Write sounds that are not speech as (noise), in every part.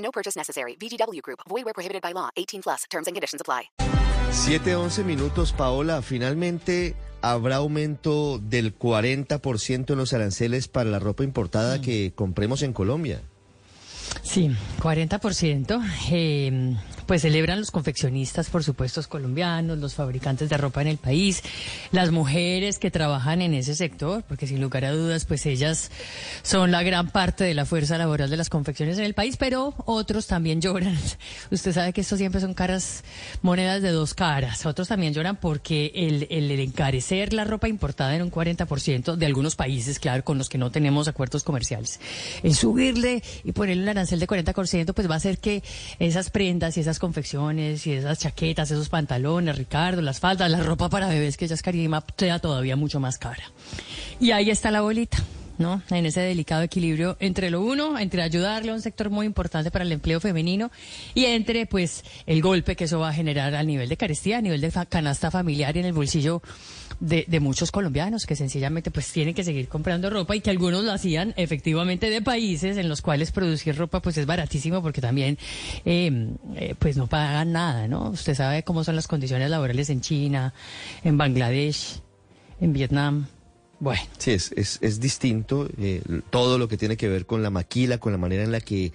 No purchase necessary. VGW Group. Void where prohibited by law. 18 plus. Terms and conditions apply. 7-11 minutos, Paola. Finalmente habrá aumento del 40% en los aranceles para la ropa importada que compremos en Colombia. Sí, 40%. Eh, pues celebran los confeccionistas, por supuesto, colombianos, los fabricantes de ropa en el país, las mujeres que trabajan en ese sector, porque sin lugar a dudas, pues ellas son la gran parte de la fuerza laboral de las confecciones en el país, pero otros también (laughs) lloran. Usted sabe que esto siempre son caras, monedas de dos caras. Otros también lloran porque el, encarecer la ropa importada en un 40% de algunos países, claro, con los que no tenemos acuerdos comerciales, el subirle y ponerle un arancel de 40%, pues va a hacer que esas prendas y esas confecciones y esas chaquetas, esos pantalones, Ricardo, las faldas, la ropa para bebés que ya es carísima, sea todavía mucho más cara. Y ahí está la bolita. ¿No? En ese delicado equilibrio entre lo uno, entre ayudarle a un sector muy importante para el empleo femenino y entre, pues, el golpe que eso va a generar a nivel de carestía, a nivel de canasta familiar y en el bolsillo de, de, muchos colombianos que sencillamente, pues, tienen que seguir comprando ropa y que algunos lo hacían efectivamente de países en los cuales producir ropa, pues, es baratísimo porque también, eh, eh, pues, no pagan nada, ¿no? Usted sabe cómo son las condiciones laborales en China, en Bangladesh, en Vietnam. Bueno. Sí, es, es, es distinto eh, todo lo que tiene que ver con la maquila, con la manera en la que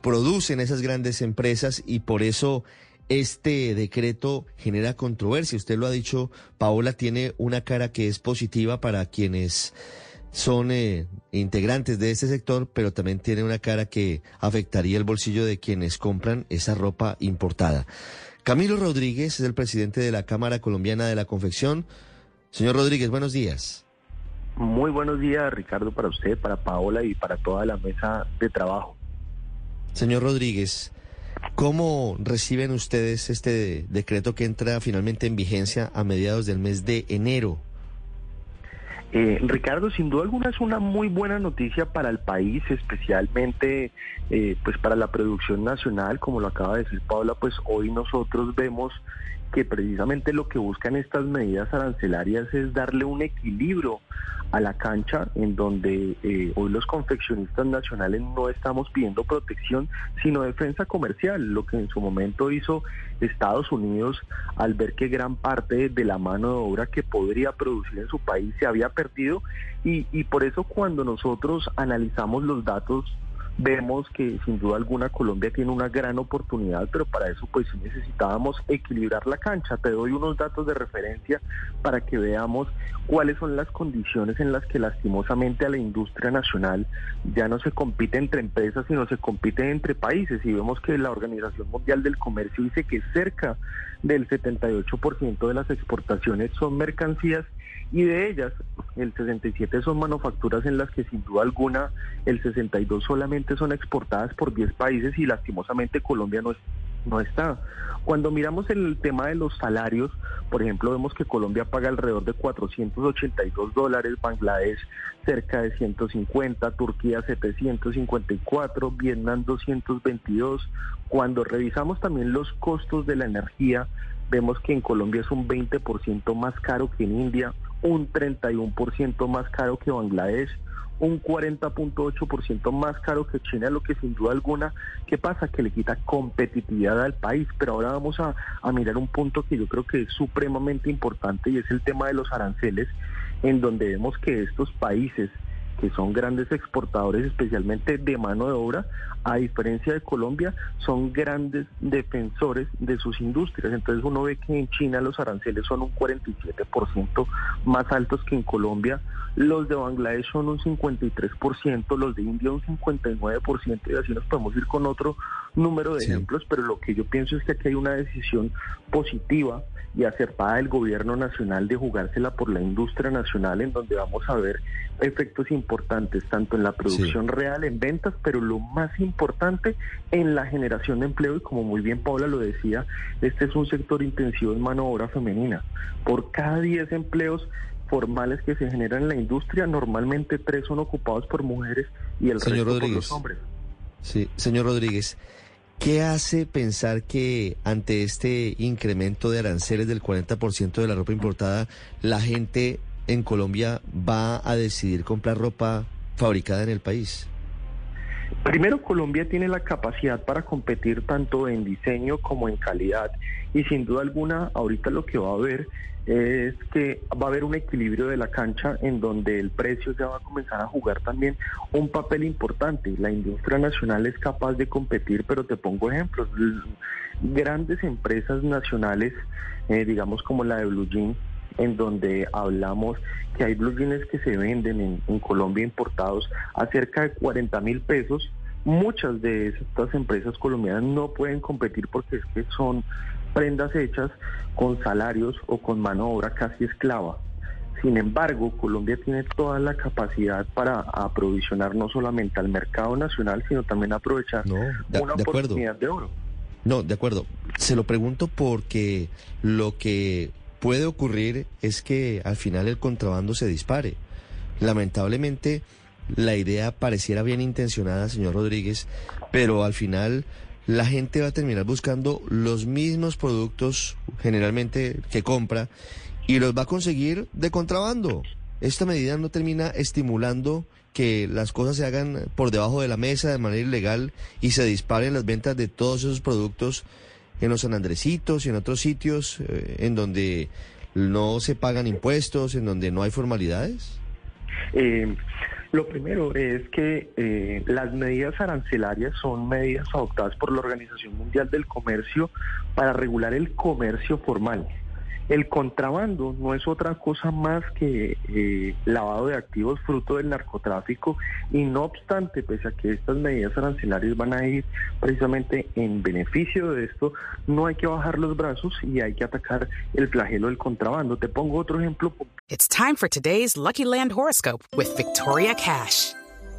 producen esas grandes empresas y por eso este decreto genera controversia. Usted lo ha dicho, Paola tiene una cara que es positiva para quienes son eh, integrantes de este sector, pero también tiene una cara que afectaría el bolsillo de quienes compran esa ropa importada. Camilo Rodríguez es el presidente de la Cámara Colombiana de la Confección. Señor Rodríguez, buenos días. Muy buenos días, Ricardo, para usted, para Paola y para toda la mesa de trabajo. Señor Rodríguez, ¿cómo reciben ustedes este decreto que entra finalmente en vigencia a mediados del mes de enero? Eh, Ricardo, sin duda alguna es una muy buena noticia para el país, especialmente eh, pues para la producción nacional, como lo acaba de decir Paula, pues hoy nosotros vemos que precisamente lo que buscan estas medidas arancelarias es darle un equilibrio a la cancha en donde eh, hoy los confeccionistas nacionales no estamos pidiendo protección, sino defensa comercial, lo que en su momento hizo Estados Unidos al ver que gran parte de la mano de obra que podría producir en su país se había perdido y, y por eso cuando nosotros analizamos los datos vemos que sin duda alguna Colombia tiene una gran oportunidad, pero para eso pues necesitábamos equilibrar la cancha. Te doy unos datos de referencia para que veamos cuáles son las condiciones en las que lastimosamente a la industria nacional ya no se compite entre empresas, sino se compite entre países. Y vemos que la Organización Mundial del Comercio dice que cerca del 78% de las exportaciones son mercancías y de ellas el 67 son manufacturas en las que sin duda alguna el 62 solamente son exportadas por 10 países y lastimosamente Colombia no, no está. Cuando miramos el tema de los salarios, por ejemplo, vemos que Colombia paga alrededor de 482 dólares, Bangladesh cerca de 150, Turquía 754, Vietnam 222. Cuando revisamos también los costos de la energía, vemos que en Colombia es un 20% más caro que en India, un 31% más caro que Bangladesh, un 40.8% más caro que China, lo que sin duda alguna, ¿qué pasa? Que le quita competitividad al país. Pero ahora vamos a, a mirar un punto que yo creo que es supremamente importante y es el tema de los aranceles, en donde vemos que estos países que son grandes exportadores, especialmente de mano de obra, a diferencia de Colombia, son grandes defensores de sus industrias. Entonces uno ve que en China los aranceles son un 47% más altos que en Colombia, los de Bangladesh son un 53%, los de India un 59%, y así nos podemos ir con otro número de Sí. ejemplos, pero lo que yo pienso es que aquí hay una decisión positiva y acertada del gobierno nacional de jugársela por la industria nacional en donde vamos a ver efectos importantes tanto en la producción real, en ventas, pero lo más importante en la generación de empleo y como muy bien Paula lo decía, este es un sector intensivo en mano de obra femenina. Por cada 10 empleos formales que se generan en la industria, normalmente tres son ocupados por mujeres y el Señor resto por Rodríguez. los hombres. Sí, señor Rodríguez, ¿qué hace pensar que ante este incremento de aranceles del 40% de la ropa importada, la gente en Colombia va a decidir comprar ropa fabricada en el país? Primero, Colombia tiene la capacidad para competir tanto en diseño como en calidad y sin duda alguna ahorita lo que va a haber es que va a haber un equilibrio de la cancha en donde el precio ya va a comenzar a jugar también un papel importante. La industria nacional es capaz de competir, pero te pongo ejemplos. Grandes empresas nacionales, eh, digamos como la de Blue Jean, en donde hablamos que hay jeans que se venden en, en Colombia importados a cerca de 40 mil pesos. Muchas de estas empresas colombianas no pueden competir porque es que son prendas hechas con salarios o con mano de obra casi esclava. Sin embargo, Colombia tiene toda la capacidad para aprovisionar no solamente al mercado nacional, sino también aprovechar No, de- una de oportunidad de oro. No, de acuerdo. Se lo pregunto porque lo que puede ocurrir es que al final el contrabando se dispare. Lamentablemente, la idea pareciera bien intencionada, señor Rodríguez, pero al final la gente va a terminar buscando los mismos productos generalmente que compra y los va a conseguir de contrabando. Esta medida no termina estimulando que las cosas se hagan por debajo de la mesa de manera ilegal y se disparen las ventas de todos esos productos en los San Andresitos y en otros sitios eh, en donde no se pagan impuestos, en donde no hay formalidades? Eh, lo primero es que eh, las medidas arancelarias son medidas adoptadas por la Organización Mundial del Comercio para regular el comercio formal. El contrabando no es otra cosa más que eh, lavado de activos fruto del narcotráfico y no obstante, pese a que estas medidas arancelarias van a ir precisamente en beneficio de esto, no hay que bajar los brazos y hay que atacar el flagelo del contrabando. Te pongo otro ejemplo It's time for today's Lucky Land horoscope with Victoria Cash.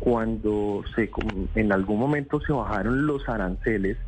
cuando se en algún momento se bajaron los aranceles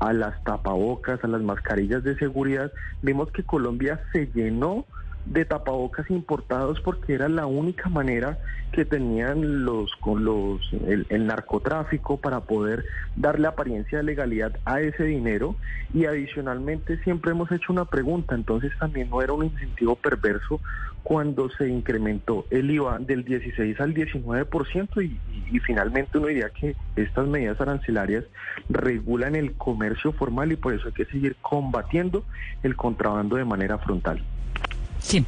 a las tapabocas, a las mascarillas de seguridad, vimos que Colombia se llenó de tapabocas importados porque era la única manera que tenían los con los el, el narcotráfico para poder darle apariencia de legalidad a ese dinero y adicionalmente siempre hemos hecho una pregunta entonces también no era un incentivo perverso cuando se incrementó el IVA del 16 al 19% y, y, y finalmente uno diría que estas medidas arancelarias regulan el comercio formal y por eso hay que seguir combatiendo el contrabando de manera frontal. Sí.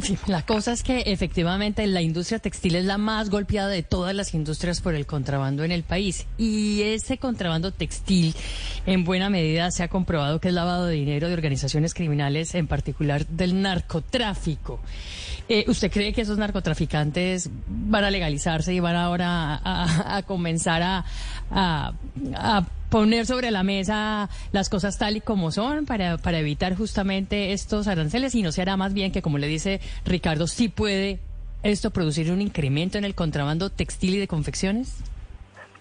Fin, la cosa es que efectivamente la industria textil es la más golpeada de todas las industrias por el contrabando en el país. Y ese contrabando textil, en buena medida, se ha comprobado que es lavado de dinero de organizaciones criminales, en particular del narcotráfico. Eh, ¿Usted cree que esos narcotraficantes van a legalizarse y van ahora a, a- a comenzar a- a poner sobre la mesa las cosas tal y como son para, para evitar justamente estos aranceles? Y no se hará más bien que, como le dice Ricardo, sí puede esto producir un incremento en el contrabando textil y de confecciones?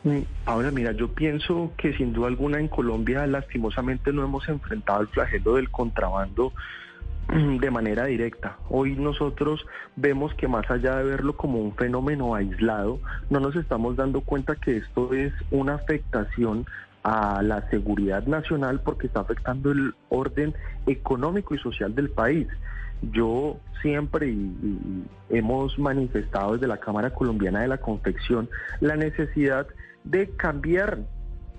Mm, Ahora, mira, yo pienso que sin duda alguna en Colombia lastimosamente no hemos enfrentado el flagelo del contrabando mm, de manera directa. Hoy nosotros vemos que más allá de verlo como un fenómeno aislado, no nos estamos dando cuenta que esto es una afectación a la seguridad nacional porque está afectando el orden económico y social del país. Yo siempre y, hemos manifestado desde la Cámara Colombiana de la Confección la necesidad de cambiar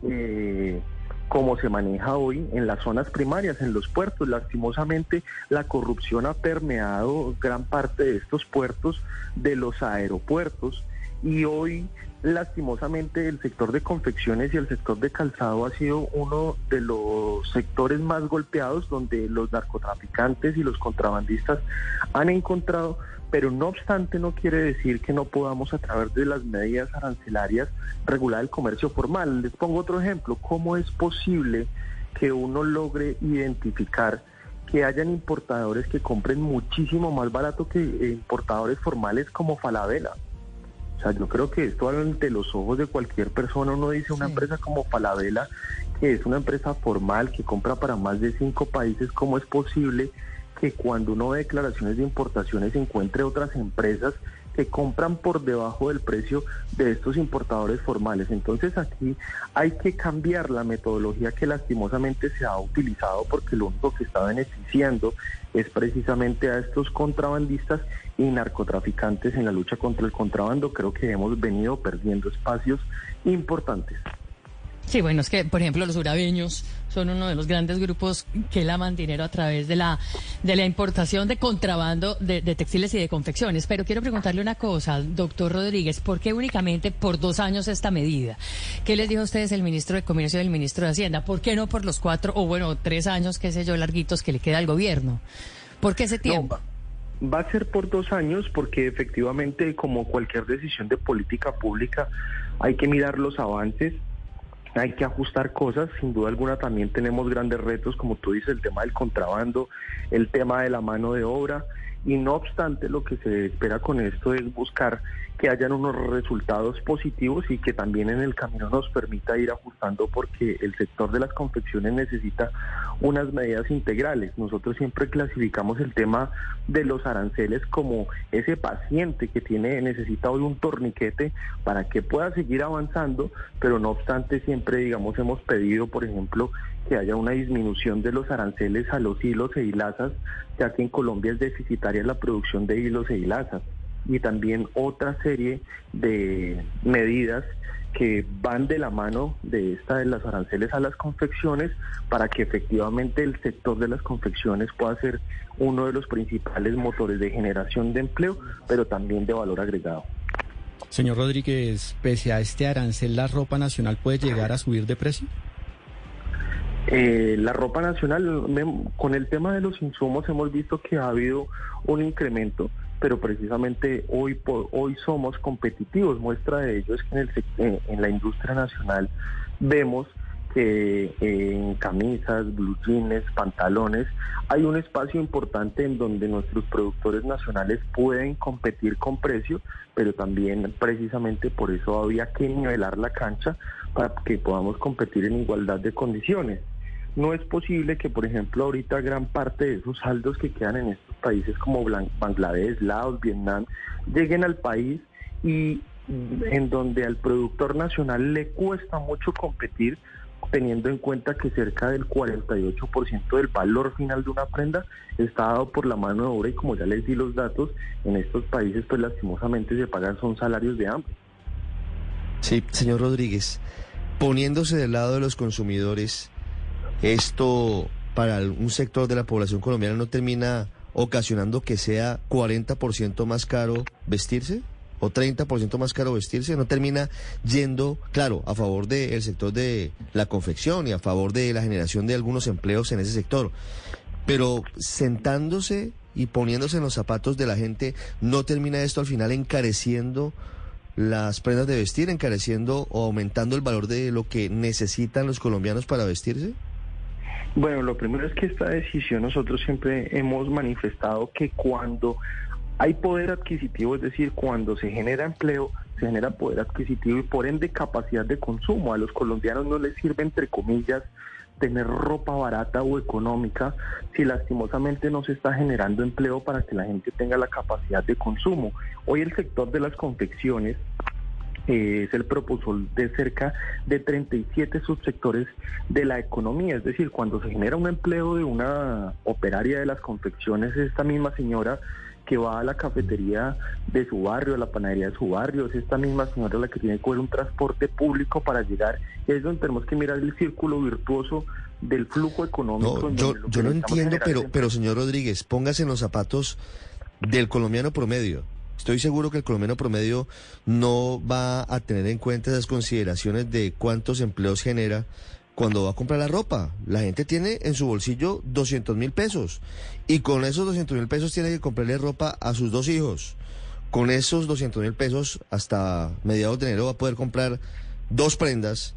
eh, como se maneja hoy en las zonas primarias, en los puertos. Lastimosamente, la corrupción ha permeado gran parte de estos puertos, de los aeropuertos, y hoy lastimosamente el sector de confecciones y el sector de calzado ha sido uno de los sectores más golpeados donde los narcotraficantes y los contrabandistas han encontrado, pero no obstante no quiere decir que no podamos a través de las medidas arancelarias regular el comercio formal. Les pongo otro ejemplo, ¿cómo es posible que uno logre identificar que hayan importadores que compren muchísimo más barato que importadores formales como Falabella? O sea, yo creo que esto ante los ojos de cualquier persona, uno dice una empresa como Falabella, que es una empresa formal, que compra para más de cinco países, ¿cómo es posible que cuando uno ve declaraciones de importaciones encuentre otras empresas que compran por debajo del precio de estos importadores formales. Entonces aquí hay que cambiar la metodología que lastimosamente se ha utilizado porque lo único que está beneficiando es precisamente a estos contrabandistas y narcotraficantes en la lucha contra el contrabando. Creo que hemos venido perdiendo espacios importantes. Sí, bueno, es que, por ejemplo, los urabeños son uno de los grandes grupos que laman dinero a través de la, de la importación de contrabando de, textiles y de confecciones. Pero quiero preguntarle una cosa, doctor Rodríguez, ¿por qué únicamente por dos años esta medida? ¿Qué les dijo a ustedes el ministro de Comercio y el ministro de Hacienda? ¿Por qué no por los cuatro o, bueno, tres años, qué sé yo, larguitos que le queda al gobierno? ¿Por qué ese tiempo? Va a ser por dos años porque efectivamente, como cualquier decisión de política pública, hay que mirar los avances, hay que ajustar cosas, sin duda alguna también tenemos grandes retos, como tú dices, el tema del contrabando, el tema de la mano de obra, y no obstante lo que se espera con esto es buscar que hayan unos resultados positivos y que también en el camino nos permita ir ajustando porque el sector de las confecciones necesita unas medidas integrales. Nosotros siempre clasificamos el tema de los aranceles como ese paciente que tiene necesita hoy un torniquete para que pueda seguir avanzando, pero no obstante siempre digamos hemos pedido, por ejemplo, que haya una disminución de los aranceles a los hilos e hilazas, ya que en Colombia es deficitaria la producción de hilos e hilazas, y también otra serie de medidas que van de la mano de esta de las aranceles a las confecciones para que efectivamente el sector de las confecciones pueda ser uno de los principales motores de generación de empleo, pero también de valor agregado. Señor Rodríguez, pese a este arancel, ¿la ropa nacional puede llegar a subir de precio? Eh, la ropa nacional, con el tema de los insumos hemos visto que ha habido un incremento, pero precisamente hoy por hoy somos competitivos. Muestra de ello es que en, el, en la industria nacional vemos que en camisas, blue jeans, pantalones, hay un espacio importante en donde nuestros productores nacionales pueden competir con precio, pero también precisamente por eso había que nivelar la cancha para que podamos competir en igualdad de condiciones. No es posible que, por ejemplo, ahorita gran parte de esos saldos que quedan en estos países como Bangladesh, Laos, Vietnam, lleguen al país y en donde al productor nacional le cuesta mucho competir teniendo en cuenta que cerca del 48% del valor final de una prenda está dado por la mano de obra y como ya les di los datos, en estos países pues lastimosamente se pagan son salarios de hambre. Sí, señor Rodríguez, poniéndose del lado de los consumidores, esto para un sector de la población colombiana no termina ocasionando que sea 40% más caro vestirse o 30% más caro vestirse, no termina yendo, claro, a favor del sector de la confección y a favor de la generación de algunos empleos en ese sector. Pero sentándose y poniéndose en los zapatos de la gente, ¿no termina esto al final encareciendo las prendas de vestir, encareciendo o aumentando el valor de lo que necesitan los colombianos para vestirse? Bueno, lo primero es que esta decisión nosotros siempre hemos manifestado que cuando hay poder adquisitivo, es decir, cuando se genera empleo, se genera poder adquisitivo y por ende capacidad de consumo. A los colombianos no les sirve, entre comillas, tener ropa barata o económica si lastimosamente no se está generando empleo para que la gente tenga la capacidad de consumo. Hoy el sector de las confecciones eh, es el propulsor de cerca de 37 subsectores de la economía. Es decir, cuando se genera un empleo de una operaria de las confecciones, esta misma señora que va a la cafetería de su barrio, a la panadería de su barrio, es esta misma señora la que tiene que coger un transporte público para llegar. Es donde tenemos que mirar el círculo virtuoso del flujo económico. No, yo, yo no entiendo, pero, pero señor Rodríguez, póngase en los zapatos del colombiano promedio. Estoy seguro que el colombiano promedio no va a tener en cuenta esas consideraciones de cuántos empleos genera cuando va a comprar la ropa. La gente tiene en su bolsillo 200 mil pesos y con esos 200 mil pesos tiene que comprarle ropa a sus dos hijos. Con esos 200 mil pesos hasta mediados de enero va a poder comprar dos prendas.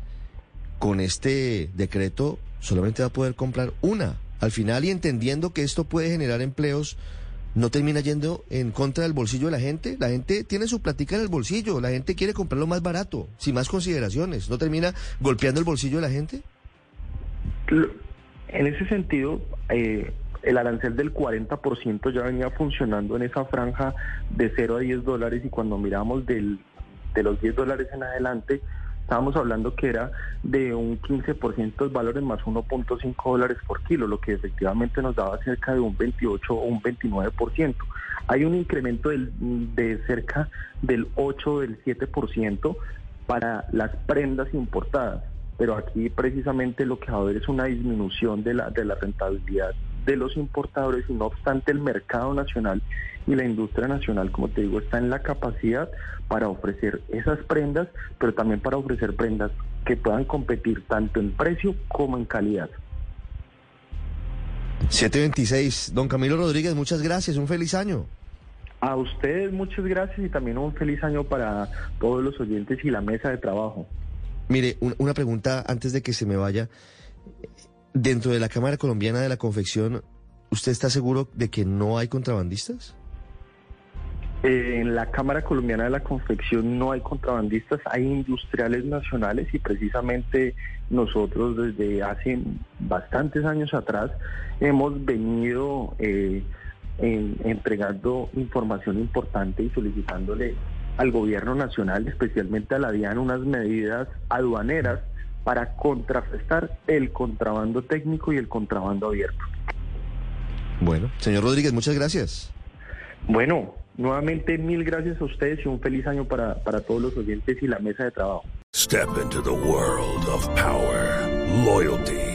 Con este decreto solamente va a poder comprar una. Al final y entendiendo que esto puede generar empleos, no termina yendo en contra del bolsillo de la gente. La gente tiene su platica en el bolsillo, la gente quiere comprarlo más barato, sin más consideraciones. ¿No termina golpeando el bolsillo de la gente? En ese sentido, eh, el arancel del 40% ya venía funcionando en esa franja de 0 a 10 dólares y cuando miramos del, de los 10 dólares en adelante, estábamos hablando que era de un 15% de valores más 1.5 dólares por kilo, lo que efectivamente nos daba cerca de un 28 o un 29%. Hay un incremento del, de cerca del 8 o del 7% para las prendas importadas, pero aquí precisamente lo que va a haber es una disminución de la, de la rentabilidad de los importadores y no obstante el mercado nacional y la industria nacional, como te digo, está en la capacidad para ofrecer esas prendas, pero también para ofrecer prendas que puedan competir tanto en precio como en calidad. 726, don Camilo Rodríguez, muchas gracias, un feliz año. A ustedes muchas gracias y también un feliz año para todos los oyentes y la mesa de trabajo. Mire, una pregunta antes de que se me vaya. Dentro de la Cámara Colombiana de la Confección, ¿usted está seguro de que no hay contrabandistas? En la Cámara Colombiana de la Confección no hay contrabandistas, hay industriales nacionales y precisamente nosotros desde hace bastantes años atrás hemos venido eh, entregando información importante y solicitándole al gobierno nacional, especialmente a la DIAN, unas medidas aduaneras para contrarrestar el contrabando técnico y el contrabando abierto. Bueno, señor Rodríguez, muchas gracias. Bueno, Nuevamente, mil gracias a ustedes y un feliz año para, para todos los oyentes y la mesa de trabajo. Step into the world of power, loyalty,